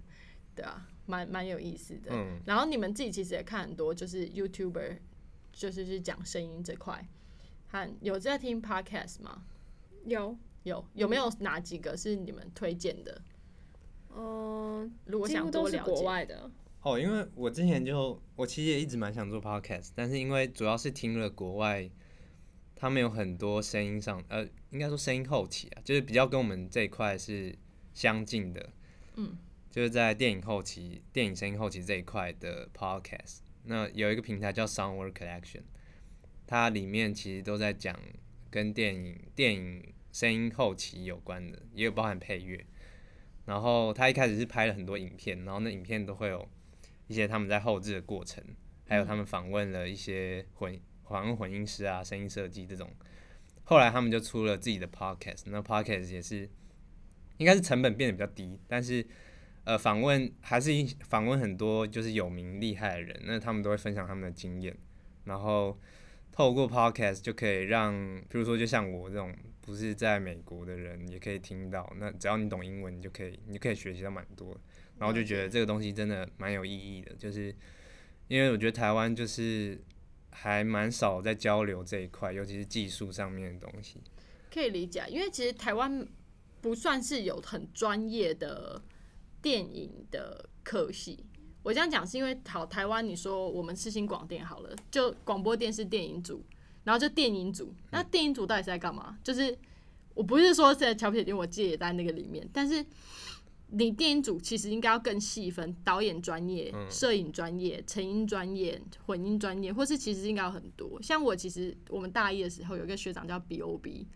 对啊，蛮蛮有意思的。嗯，然后你们自己其实也看很多，就是 YouTuber，就是去讲声音这块。看有在听 podcast 吗？有有有没有哪几个是你们推荐的？嗯，如果想多了解国外的哦，因为我之前就我其实也一直蛮想做 podcast，但是因为主要是听了国外，他们有很多声音上呃，应该说声音后期啊，就是比较跟我们这一块是相近的，嗯，就是在电影后期、电影声音后期这一块的 podcast，那有一个平台叫 Soundwork Collection。它里面其实都在讲跟电影、电影声音后期有关的，也有包含配乐。然后他一开始是拍了很多影片，然后那影片都会有一些他们在后置的过程，还有他们访问了一些混访问混音师啊、声音设计这种。后来他们就出了自己的 podcast，那 podcast 也是应该是成本变得比较低，但是呃访问还是一访问很多就是有名厉害的人，那他们都会分享他们的经验，然后。透过 podcast 就可以让，比如说就像我这种不是在美国的人，也可以听到。那只要你懂英文，你就可以，你就可以学习到蛮多。然后就觉得这个东西真的蛮有意义的，就是因为我觉得台湾就是还蛮少在交流这一块，尤其是技术上面的东西。可以理解，因为其实台湾不算是有很专业的电影的科系。我这样讲是因为好台湾，你说我们是新广电好了，就广播电视电影组，然后就电影组。那电影组到底是在干嘛？就是我不是说在乔皮因为我自己也在那个里面，但是你电影组其实应该要更细分，导演专业、摄影专业、成音专业、混音专业，或是其实应该有很多。像我其实我们大一的时候有一个学长叫 B O B，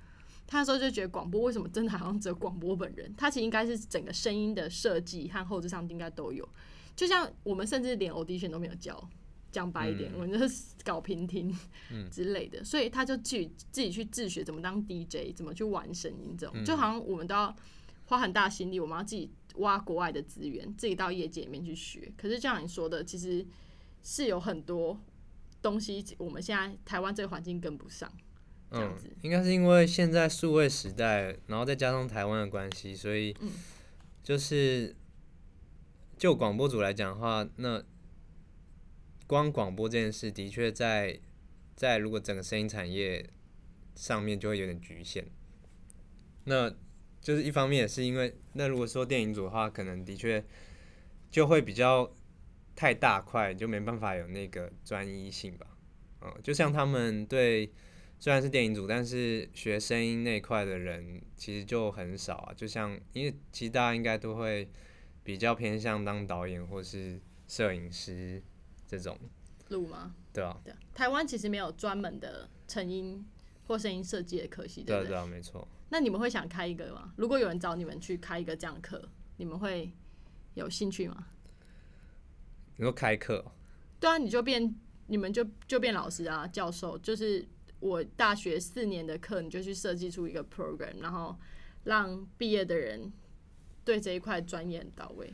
他那时候就觉得广播为什么真的好像只有广播本人？他其实应该是整个声音的设计和后置上应该都有。就像我们甚至连 audition 都没有教，讲白一点，我们就是搞平听之类的，所以他就去自己去自学怎么当 DJ，怎么去玩声音这种，就好像我们都要花很大心力，我们要自己挖国外的资源，自己到业界里面去学。可是就像你说的，其实是有很多东西，我们现在台湾这个环境跟不上，这样子。应该是因为现在数位时代，然后再加上台湾的关系，所以就是。就广播组来讲的话，那光广播这件事的确在在如果整个声音产业上面就会有点局限。那就是一方面也是因为，那如果说电影组的话，可能的确就会比较太大块，就没办法有那个专一性吧。嗯，就像他们对虽然是电影组，但是学声音那块的人其实就很少啊。就像因为其实大家应该都会。比较偏向当导演或是摄影师这种路吗？对啊，对，台湾其实没有专门的成音或声音设计的科系，对对？对啊，没错。那你们会想开一个吗？如果有人找你们去开一个这样课，你们会有兴趣吗？你说开课？对啊，你就变，你们就就变老师啊，教授。就是我大学四年的课，你就去设计出一个 program，然后让毕业的人。对这一块专业很到位。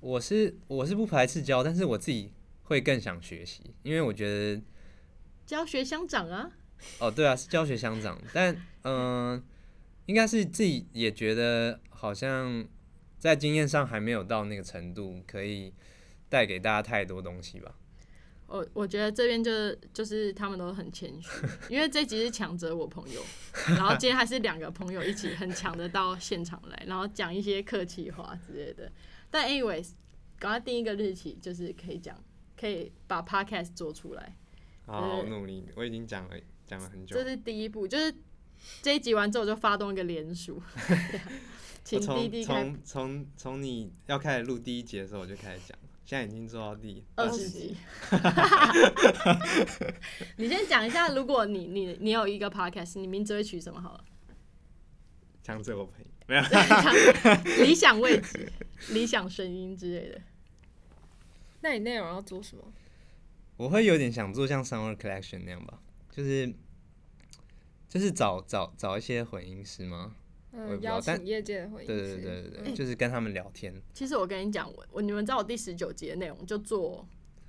我是我是不排斥教，但是我自己会更想学习，因为我觉得教学相长啊，哦，对啊，是教学相长，但嗯、应该是自己也觉得好像在经验上还没有到那个程度，可以带给大家太多东西吧。我我觉得这边就是就是他们都很谦虚，因为这集是强者我朋友，然后今天还是两个朋友一起很强的到现场来，然后讲一些客气话之类的。但 anyways，赶快定一个日期，就是可以讲，可以把 podcast 做出来，好，我努力，我已经讲了讲了很久这。是第一步，就是这一集完之后就发动一个联署，请我从滴滴开从从从你要开始录第一集的时候我就开始讲，现在已经做到第二十十集。你先讲一下，如果你你你有一个 podcast，你名字会取什么好了？强者我朋友没有，理想位置、理想声音之类的。那你内容要做什么？我会有点想做像 Summer Collection 那样吧，就是就是找找找一些混音师吗？邀请业界的会议对对对对对，就是跟他们聊天。其实我跟你讲，我我你们知道我第十九集的内容就做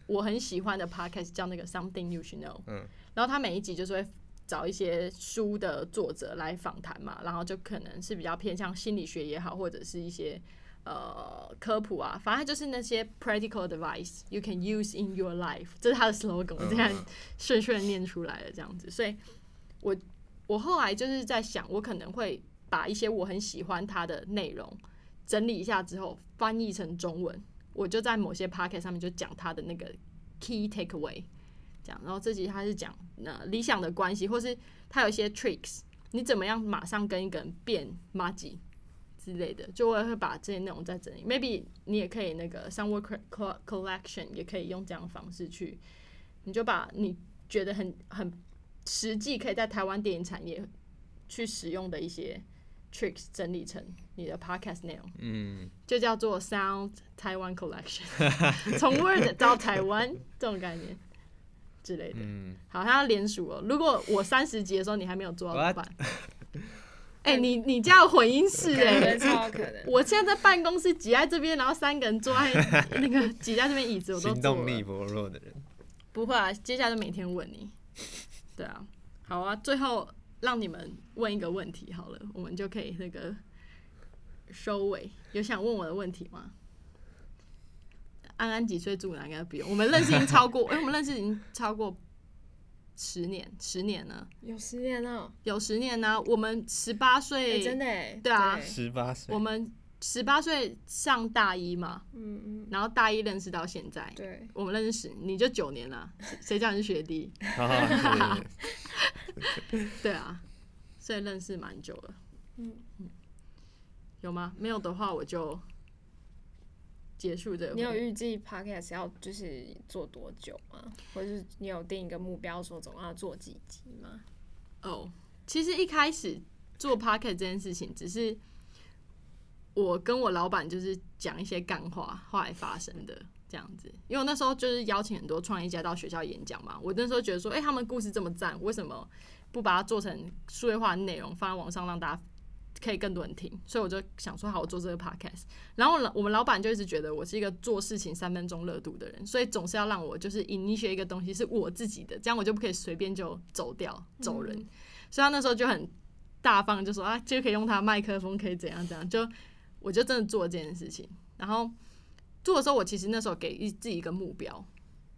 我很喜欢的 podcast，叫那个 Something You Should Know。嗯。然后他每一集就是会找一些书的作者来访谈嘛，然后就可能是比较偏向心理学也好，或者是一些呃科普啊，反正就是那些 practical advice you can use in your life，这是他的 slogan，我这样嗯顺顺地念出来的这样子。所以我我后来就是在想，我可能会把一些我很喜欢它的内容整理一下之后，翻译成中文，我就在某些 p o c k e t 上面就讲它的那个 key takeaway，这样。然后这集他是讲呃理想的关系，或是他有一些 tricks，你怎么样马上跟一个人变 m a g 之类的，就我会把这些内容再整理。Maybe 你也可以那个 Somewhere co- co- Collection 也可以用这样的方式去，你就把你觉得很很实际可以在台湾电影产业去使用的一些 tricks 整理成你的 podcast 内容，嗯，就叫做 Sound Taiwan Collection，从 Word 到台湾这种概念之类的。嗯，好，他要连署哦。如果我三十集的时候你还没有做到怎么办？哎、你你家有混音室哎、超有可能。我现在在办公室挤在这边，然后三个人坐在那个挤在这边椅子，我都行动力薄弱的人。不会啊，接下来就每天问你。对啊，好啊，最后让你们问一个问题好了，我们就可以那个收尾。有想问我的问题吗？安安几岁住哪？应该不用。我们认识已经超过，哎、我们认识已经超过十年，十年了，有十年了，有十年呢、我们十八哎，岁，真的哎，对啊十八岁我，们十八岁上大一嘛，嗯嗯，然后大一认识到现在，对，我们认识，你就九年了，谁谁叫你是学弟？对啊，所以认识蛮久了。嗯有吗？没有的话，我就结束这个。你有预计 podcast 要就是做多久吗？或者是你有定一个目标，说总要做几集吗？哦，其实一开始做 p o c k e t 这件事情，只是我跟我老板就是讲一些干话，后来发生的这样子。因为我那时候就是邀请很多创业家到学校演讲嘛，我那时候觉得说，哎、他们故事这么赞，为什么不把它做成数位化的内容放在网上，让大家可以更多人听？所以我就想说，好，我做这个 podcast。然后我们老板就一直觉得我是一个做事情三分钟热度的人，所以总是要让我就是 initiate 一个东西是我自己的，这样我就不可以随便就走掉走人。所以他那时候就很大方，就说啊，就可以用他的麦克风，可以怎样怎样，就我就真的做这件事情。然后做的时候，我其实那时候给一自己一个目标，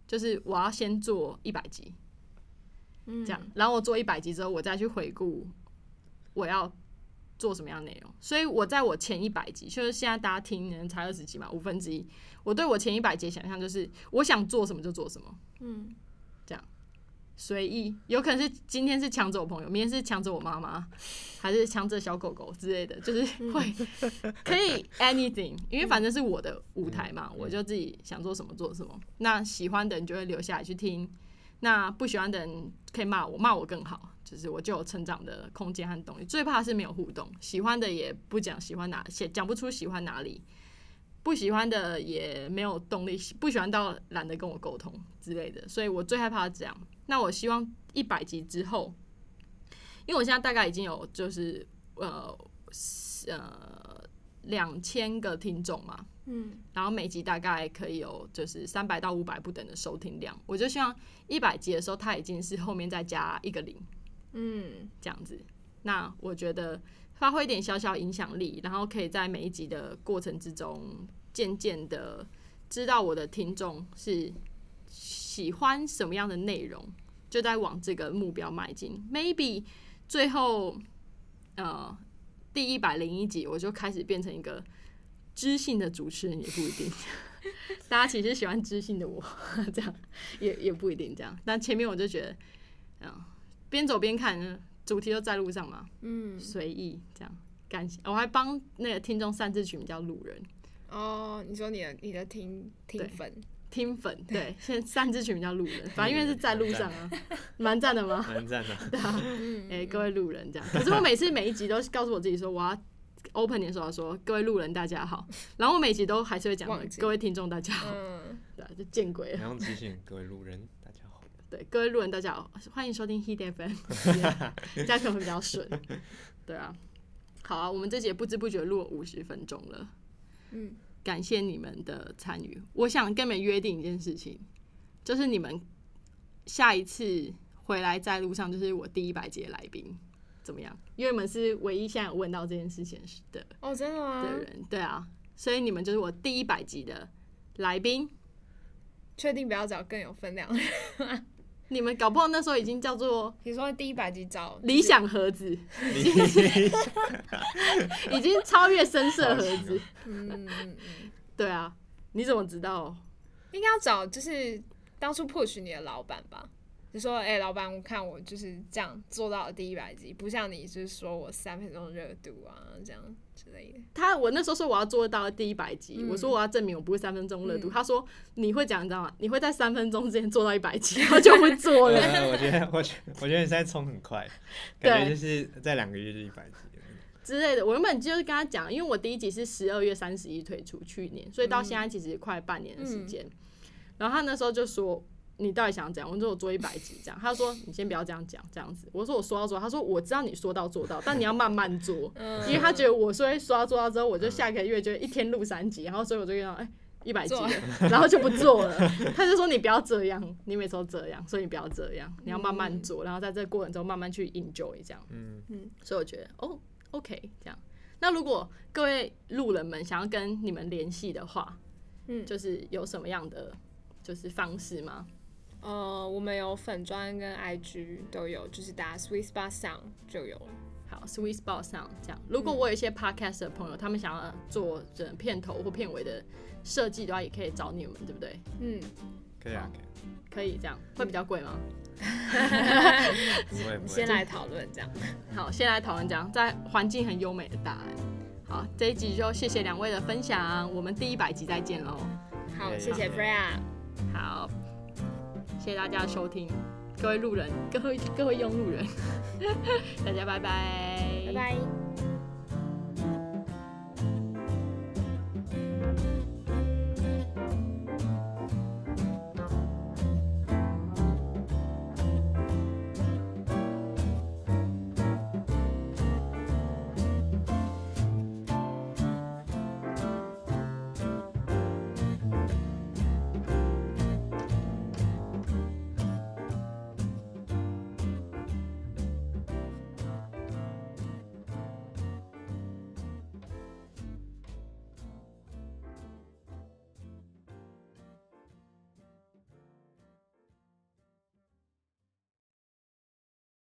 就是我要先做一百集，嗯这样，然后我做一百集之后，我再去回顾我要做什么样的内容。所以我在我前一百集，就是现在大家听人才二十集嘛，五分之一。我对我前一百集想象就是，我想做什么就做什么，嗯，随意，有可能是今天是抢走我朋友，明天是抢走我妈妈，还是抢走小狗狗之类的，就是会 可以 anything，因为反正是我的舞台嘛，我就自己想做什么做什么。那喜欢的人就会留下来去听，那不喜欢的人可以骂我，骂我更好，就是我就有成长的空间和动力。最怕是没有互动，喜欢的也不讲喜欢哪，写讲不出喜欢哪里。不喜欢的也没有动力，不喜欢到懒得跟我沟通之类的，所以我最害怕这样。那我希望一百集之后，因为我现在大概已经有就是呃呃两千个听众嘛，嗯，然后每集大概可以有就是三百到五百不等的收听量。我就希望一百集的时候，它已经是后面再加一个零嗯，这样子。那我觉得发挥一点小小影响力，然后可以在每一集的过程之中，渐渐的知道我的听众是喜欢什么样的内容，就在往这个目标迈进。Maybe 最后呃第一百零一集，我就开始变成一个知性的主持人，也不一定。大家其实喜欢知性的我，这样也也不一定这样。但前面我就觉得，嗯，边走边看，主题都在路上嘛，嗯，随意这样。感谢，我还帮那个听众擅自取名叫路人哦，你说你的你的听听粉，听粉，对，现在擅自取名叫路人，反正因为是在路上啊，蛮赞的吗？蛮赞的。对啊，嗯，哎、各位路人这样。可是我每次每一集都告诉我自己说，我要 open 的时候说，各位路人大家好，然后我每集都还是会讲各位听众大家好，嗯，对啊，就见鬼了。然后提醒各位路人，大家好。对，各位路人大家好，欢迎收听 Heat FM，这样可能会比较顺。对啊，好啊，我们这节不知不觉录了五十分钟了，嗯，感谢你们的参与。我想跟你们约定一件事情，就是你们下一次回来在路上，就是我第一百节来宾，怎么样？因为你们是唯一现在有问到这件事情的哦，真的吗？的人，对啊，所以你们就是我第一百集的来宾。确定不要找更有分量的人？你们搞不好那时候已经叫做比如说第一百集找理，想盒子，已经超越深色盒子。嗯嗯嗯，对啊，你怎么知道？应该要找就是当初 push 你的老板吧。就说，哎、老板，我看我就是这样做到第一百集，不像你就是说我三分钟热度啊，这样之类的。他我那时候说我要做到第一百集，嗯我说我要证明我不是三分钟热度。嗯他说你会讲，你知道吗？你会在三分钟之前做到一百集，然后就会做了。呃，我觉得，我觉得，我觉得你现在冲很快，感觉就是在两个月就一百集了。之类的。我原本就是跟他讲，因为我第一集是十二月三十一推出，去年，所以到现在其实快半年的时间。然后他那时候就说：“你到底想怎样？”我说：“我做一百集这样。”他说：“你先不要这样讲，这样子。”我说：“我说到做到。”他说：“我知道你说到做到，但你要慢慢做，嗯因为他觉得我说会说到做到之后，我就下个月就一天录三集，然后所以我就跟他哎。一百集了，然后就不做了。他就说你不要这样，你每次都这样，所以你不要这样，你要慢慢做，然后在这个过程中慢慢去 enjoy 这样。嗯嗯，所以我觉得哦，OK，这样。那如果各位路人们想要跟你们联系的话，嗯就是有什么样的就是方式吗？呃，我们有粉砖跟 IG 都有，就是打 Sweet Spot Sound 就有了。好，Sweet Spot 上这样。如果我有一些 Podcast 的朋友，他们想要做这片头或片尾的设计的话，也可以找你们，对不对？嗯，可以啊，可以啊可以这样，会比较贵吗？不会不会。先来讨论这样。好，先来讨论这样，在环境很优美的大安。好，这一集就谢谢两位的分享，我们第一百集再见喽。好，对谢谢 Freya，好，谢谢大家收听，各位路人，各位各位用路人，大家拜拜，拜拜。